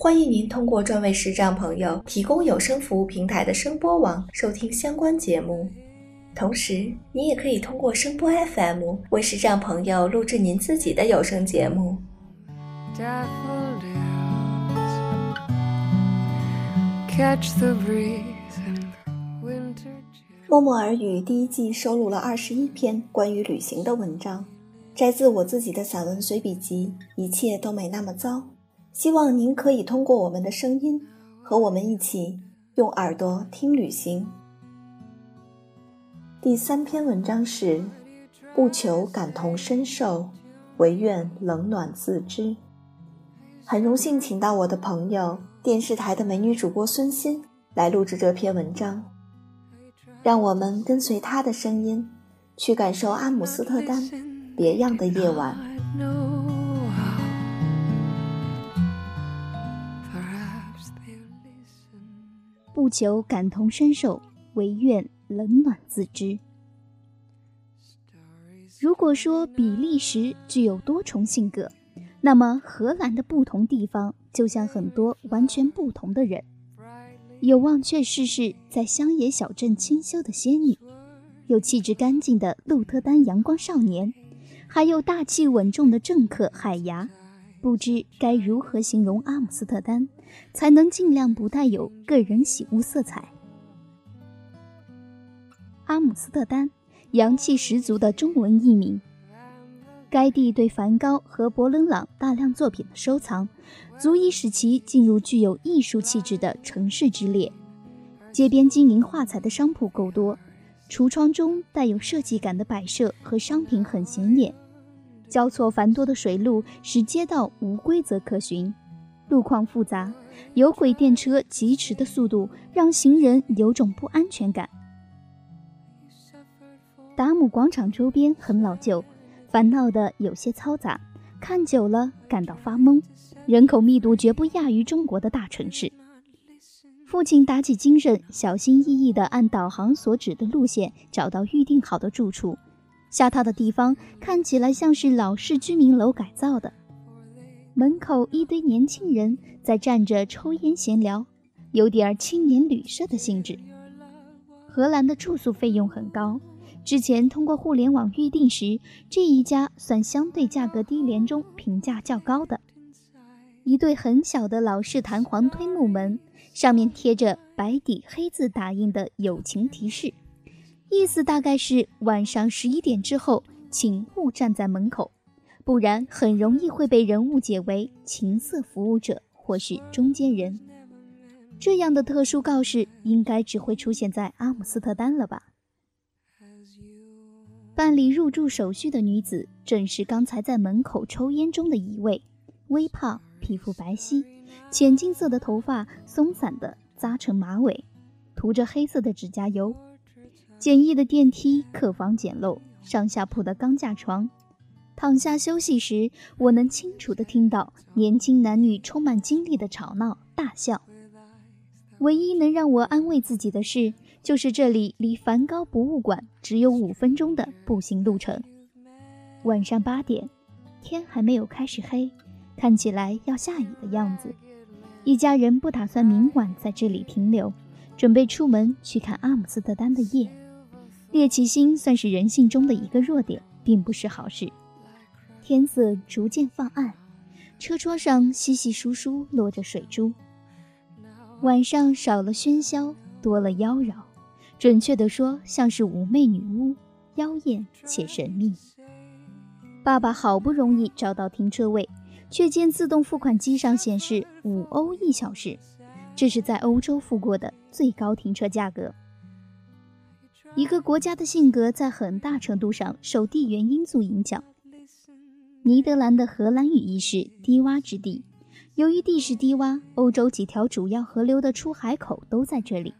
欢迎您通过专为视障朋友提供有声服务平台的声波网收听相关节目。同时，您也可以通过声波 FM 为视障朋友录制您自己的有声节目。默默耳语第一季收录了二十一篇关于旅行的文章。摘自我自己的散文随笔集，一切都没那么糟。希望您可以通过我们的声音，和我们一起用耳朵听旅行。第三篇文章是：不求感同身受，唯愿冷暖自知。很荣幸请到我的朋友电视台的美女主播孙欣来录制这篇文章，让我们跟随她的声音，去感受阿姆斯特丹。别样的夜晚。不求感同身受，唯愿冷暖自知。如果说比利时具有多重性格，那么荷兰的不同地方就像很多完全不同的人：有忘却世事在乡野小镇清修的仙女，有气质干净的鹿特丹阳光少年。还有大气稳重的政客海牙，不知该如何形容阿姆斯特丹，才能尽量不带有个人喜恶色彩。阿姆斯特丹，洋气十足的中文译名。该地对梵高和伯伦朗大量作品的收藏，足以使其进入具有艺术气质的城市之列。街边金银画彩的商铺够多。橱窗中带有设计感的摆设和商品很显眼，交错繁多的水路使街道无规则可循，路况复杂，有轨电车疾驰的速度让行人有种不安全感。达姆广场周边很老旧，烦闹的有些嘈杂，看久了感到发懵，人口密度绝不亚于中国的大城市。父亲打起精神，小心翼翼地按导航所指的路线找到预定好的住处。下榻的地方看起来像是老式居民楼改造的，门口一堆年轻人在站着抽烟闲聊，有点青年旅社的性质。荷兰的住宿费用很高，之前通过互联网预订时，这一家算相对价格低廉中评价较高的。一对很小的老式弹簧推木门。上面贴着白底黑字打印的友情提示，意思大概是晚上十一点之后，请勿站在门口，不然很容易会被人误解为情色服务者或是中间人。这样的特殊告示应该只会出现在阿姆斯特丹了吧？办理入住手续的女子正是刚才在门口抽烟中的一位，微胖，皮肤白皙。浅金色的头发松散的扎成马尾，涂着黑色的指甲油。简易的电梯，客房简陋，上下铺的钢架床。躺下休息时，我能清楚地听到年轻男女充满精力的吵闹大笑。唯一能让我安慰自己的事，就是这里离梵高博物馆只有五分钟的步行路程。晚上八点，天还没有开始黑。看起来要下雨的样子，一家人不打算明晚在这里停留，准备出门去看阿姆斯特丹的夜。猎奇心算是人性中的一个弱点，并不是好事。天色逐渐放暗，车窗上稀稀疏疏落着水珠。晚上少了喧嚣，多了妖娆，准确地说，像是妩媚女巫，妖艳且神秘。爸爸好不容易找到停车位。却见自动付款机上显示五欧一小时，这是在欧洲付过的最高停车价格。一个国家的性格在很大程度上受地缘因素影响。尼德兰的荷兰语意是低洼之地，由于地势低洼，欧洲几条主要河流的出海口都在这里，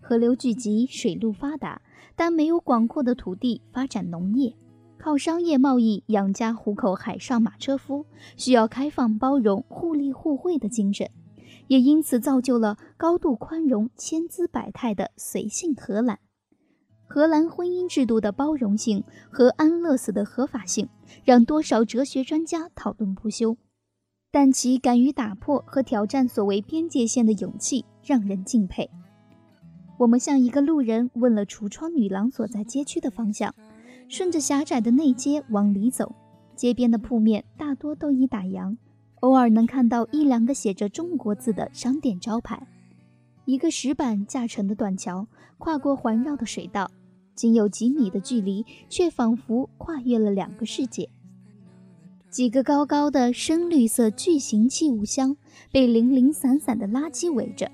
河流聚集，水路发达，但没有广阔的土地发展农业，靠商业贸易养家糊口，海上马车夫需要开放包容、互利互惠的精神，也因此造就了高度宽容、千姿百态的随性荷兰。荷兰婚姻制度的包容性和安乐死的合法性，让多少哲学专家讨论不休。但其敢于打破和挑战所谓边界线的勇气，让人敬佩。我们向一个路人问了橱窗女郎所在街区的方向，顺着狭窄的内街往里走，街边的铺面大多都已打烊，偶尔能看到一两个写着中国字的商店招牌。一个石板架成的断桥，跨过环绕的水道。仅有几米的距离，却仿佛跨越了两个世界。几个高高的深绿色巨型器物箱被零零散散的垃圾围着，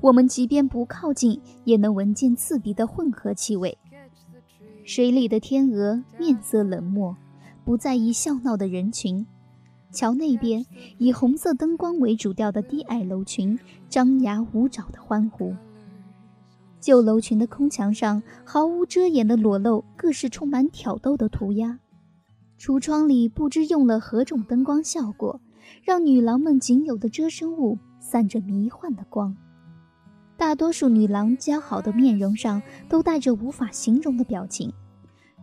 我们即便不靠近，也能闻见刺鼻的混合气味。水里的天鹅面色冷漠，不在意笑闹的人群。桥那边，以红色灯光为主调的低矮楼群张牙舞爪的欢呼。旧楼群的空墙上毫无遮掩的裸露各式充满挑逗的涂鸦，橱窗里不知用了何种灯光效果，让女郎们仅有的遮身物散着迷幻的光。大多数女郎姣好的面容上都带着无法形容的表情，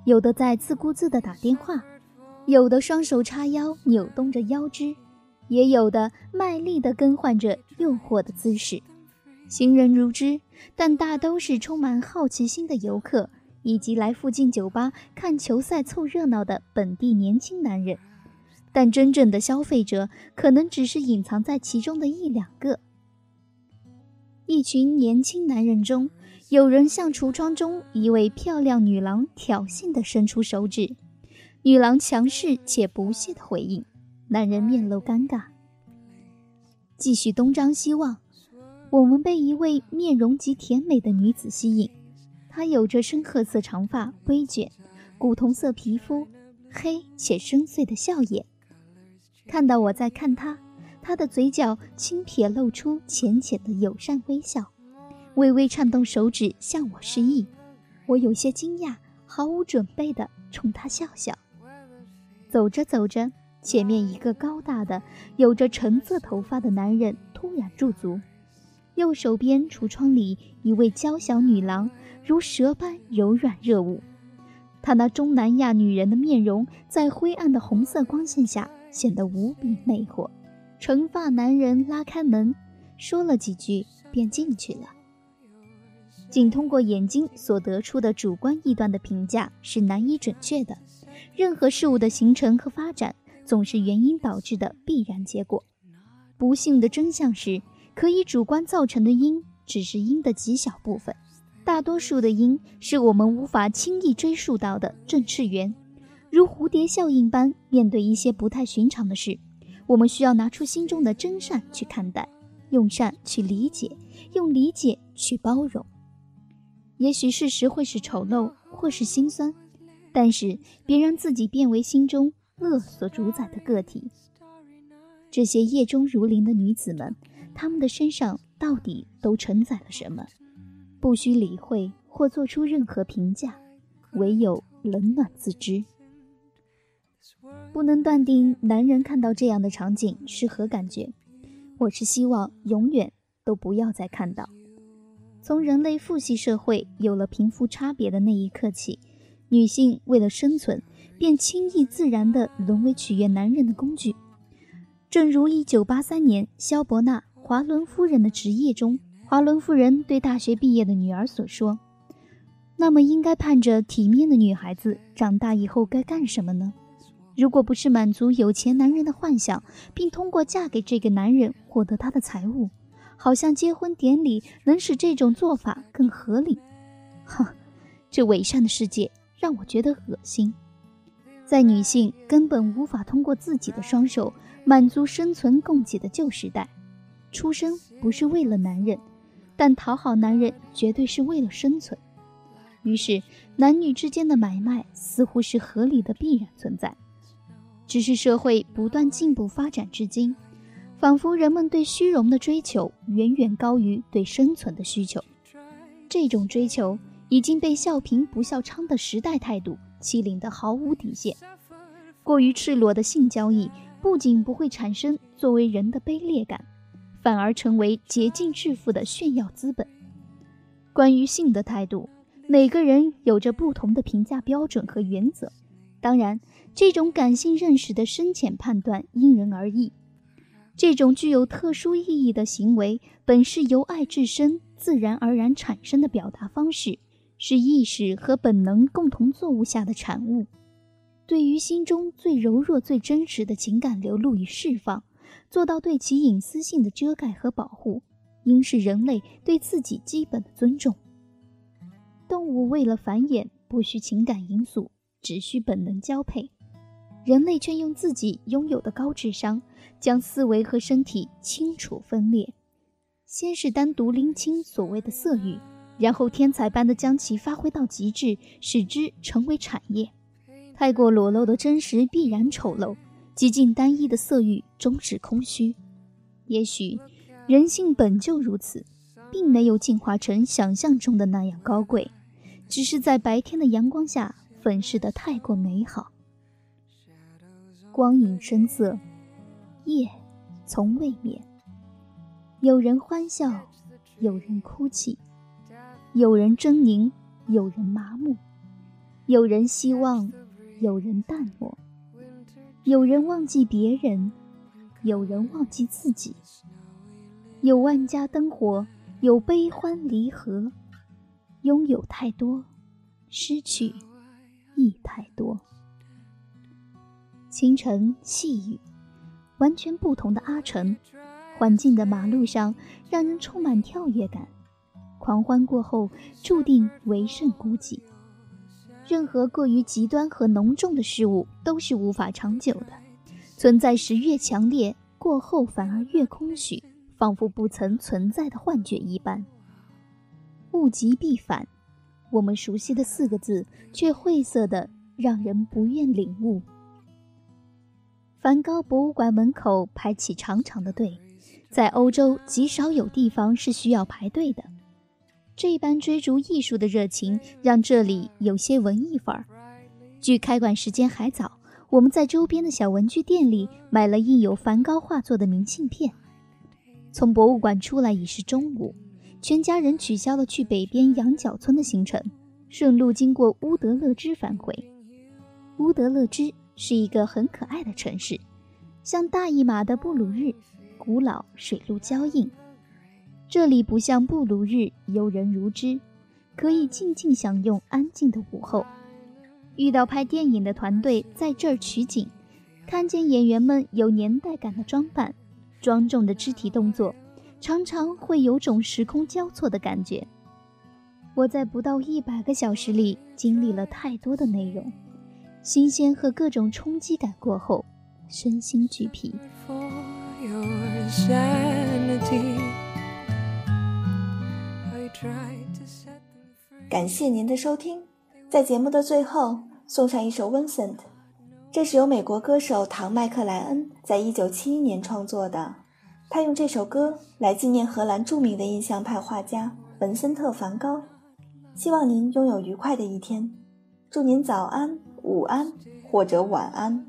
有的在自顾自地打电话，有的双手叉腰扭动着腰肢，也有的卖力地更换着诱惑的姿势。行人如织，但大都是充满好奇心的游客，以及来附近酒吧看球赛凑热闹的本地年轻男人。但真正的消费者可能只是隐藏在其中的一两个。一群年轻男人中，有人向橱窗中一位漂亮女郎挑衅地伸出手指，女郎强势且不屑地回应，男人面露尴尬，继续东张西望。我们被一位面容极甜美的女子吸引，她有着深褐色长发，微卷，古铜色皮肤，黑且深邃的笑眼。看到我在看她，她的嘴角轻撇，露出浅浅的友善微笑，微微颤动手指向我示意。我有些惊讶，毫无准备地冲她笑笑。走着走着，前面一个高大的、有着橙色头发的男人突然驻足。右手边橱窗里，一位娇小女郎如蛇般柔软热舞。她那中南亚女人的面容，在灰暗的红色光线下显得无比魅惑。长发男人拉开门，说了几句，便进去了。仅通过眼睛所得出的主观臆断的评价是难以准确的。任何事物的形成和发展，总是原因导致的必然结果。不幸的真相是。可以主观造成的因，只是因的极小部分，大多数的因是我们无法轻易追溯到的正次元。如蝴蝶效应般，面对一些不太寻常的事，我们需要拿出心中的真善去看待，用善去理解，用理解去包容。也许事实会是丑陋，或是心酸，但是别让自己变为心中恶所主宰的个体。这些夜中如林的女子们。他们的身上到底都承载了什么？不需理会或做出任何评价，唯有冷暖自知。不能断定男人看到这样的场景是何感觉。我是希望永远都不要再看到。从人类父系社会有了贫富差别的那一刻起，女性为了生存，便轻易自然地沦为取悦男人的工具。正如1983年萧伯纳。华伦夫人的职业中，华伦夫人对大学毕业的女儿所说：“那么，应该盼着体面的女孩子长大以后该干什么呢？如果不是满足有钱男人的幻想，并通过嫁给这个男人获得他的财物，好像结婚典礼能使这种做法更合理。”哼，这伪善的世界让我觉得恶心。在女性根本无法通过自己的双手满足生存供给的旧时代。出生不是为了男人，但讨好男人绝对是为了生存。于是，男女之间的买卖似乎是合理的必然存在。只是社会不断进步发展至今，仿佛人们对虚荣的追求远远高于对生存的需求。这种追求已经被笑贫不笑娼的时代态度欺凌得毫无底线。过于赤裸的性交易不仅不会产生作为人的卑劣感，反而成为竭尽致富的炫耀资本。关于性的态度，每个人有着不同的评价标准和原则。当然，这种感性认识的深浅判断因人而异。这种具有特殊意义的行为，本是由爱至深、自然而然产生的表达方式，是意识和本能共同作物下的产物。对于心中最柔弱、最真实的情感流露与释放，做到对其隐私性的遮盖和保护，应是人类对自己基本的尊重。动物为了繁衍，不需情感因素，只需本能交配。人类却用自己拥有的高智商，将思维和身体清楚分裂。先是单独拎清所谓的色欲，然后天才般的将其发挥到极致，使之成为产业。太过裸露的真实必然丑陋，极尽单一的色欲终止空虚。也许人性本就如此，并没有进化成想象中的那样高贵，只是在白天的阳光下粉饰的太过美好。光影深色，夜从未眠。有人欢笑，有人哭泣，有人狰狞，有人麻木，有人希望，有人淡漠，有人忘记别人，有人忘记自己。有万家灯火，有悲欢离合。拥有太多，失去亦太多。清晨细雨，完全不同的阿城，环境的马路上让人充满跳跃感。狂欢过后，注定为胜孤寂。任何过于极端和浓重的事物都是无法长久的，存在时越强烈，过后反而越空虚，仿佛不曾存在的幻觉一般。物极必反，我们熟悉的四个字，却晦涩的让人不愿领悟。梵高博物馆门口排起长长的队，在欧洲极少有地方是需要排队的。这般追逐艺术的热情让这里有些文艺范儿。距开馆时间还早，我们在周边的小文具店里买了印有梵高画作的明信片。从博物馆出来已是中午，全家人取消了去北边羊角村的行程，顺路经过乌德勒支返回。乌德勒支。是一个很可爱的城市，像大一马的布鲁日，古老水陆交映。这里不像布鲁日游人如织，可以静静享用安静的午后。遇到拍电影的团队在这儿取景，看见演员们有年代感的装扮，庄重的肢体动作，常常会有种时空交错的感觉。我在不到一百个小时里经历了太多的内容。新鲜和各种冲击感过后，身心俱疲。感谢您的收听，在节目的最后送上一首《Vincent》，这是由美国歌手唐·麦克莱恩在一九七一年创作的。他用这首歌来纪念荷兰著名的印象派画家文森特·梵高。希望您拥有愉快的一天，祝您早安。午安，或者晚安。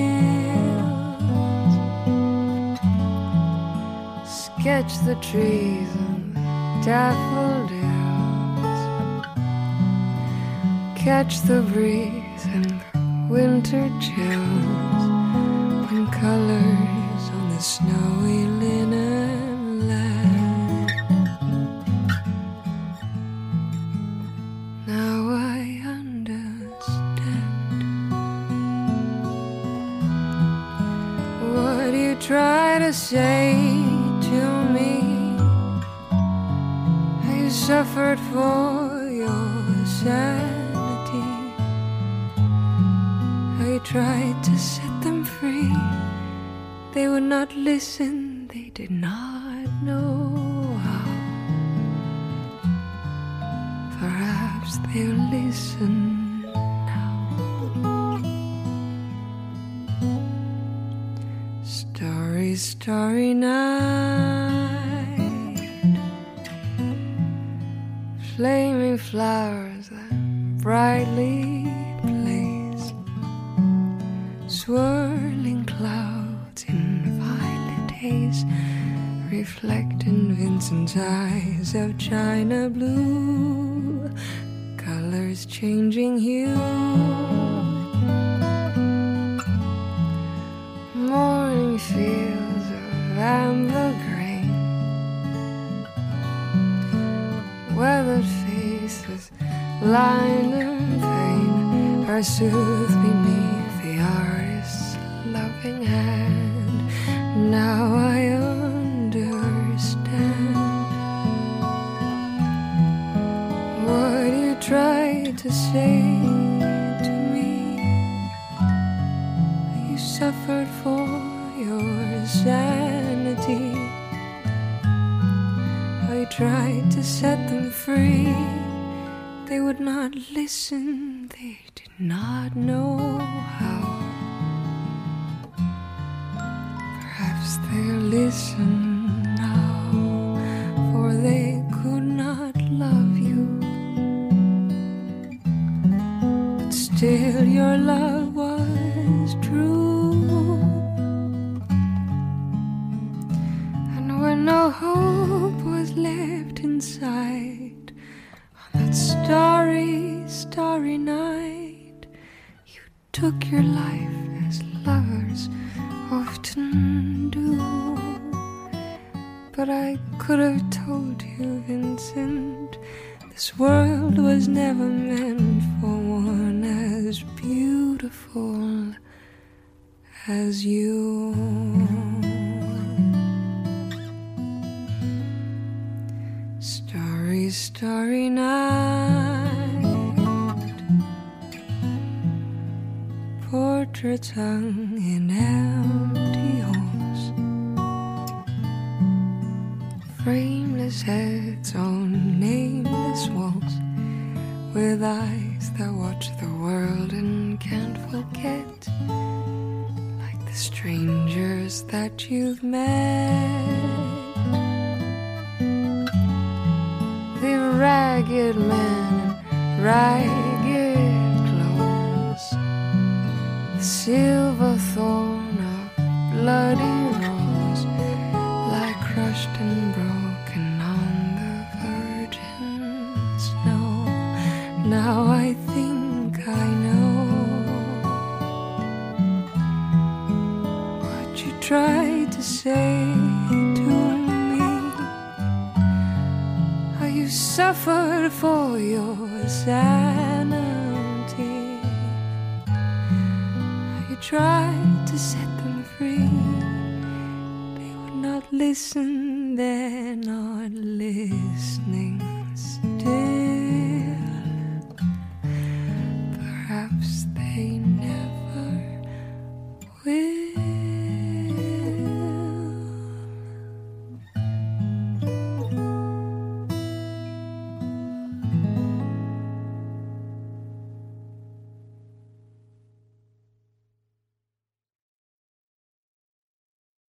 catch the trees and daffodils, catch the breeze and winter chills and colors on the snowy linen land. Now I understand what you try to say to me you suffered for your sanity, I tried to set them free. They would not listen, they did not know how. Perhaps they'll listen starry night. Flaming flowers that brightly blaze. Swirling clouds in violet haze. Reflect in Vincent's eyes of china blue. Colors changing hue. morning fields of amber line pain are soothed beneath the artist's loving hand. Your love beautiful as you. Starry, starry night. Portraits hung in empty halls. Frameless heads on nameless walls. With eyes strangers that you've met. the ragged men in ragged clothes, the silver thorn of bloody suffered for your sanity. You tried to set them free. They would not listen, they're not listening still.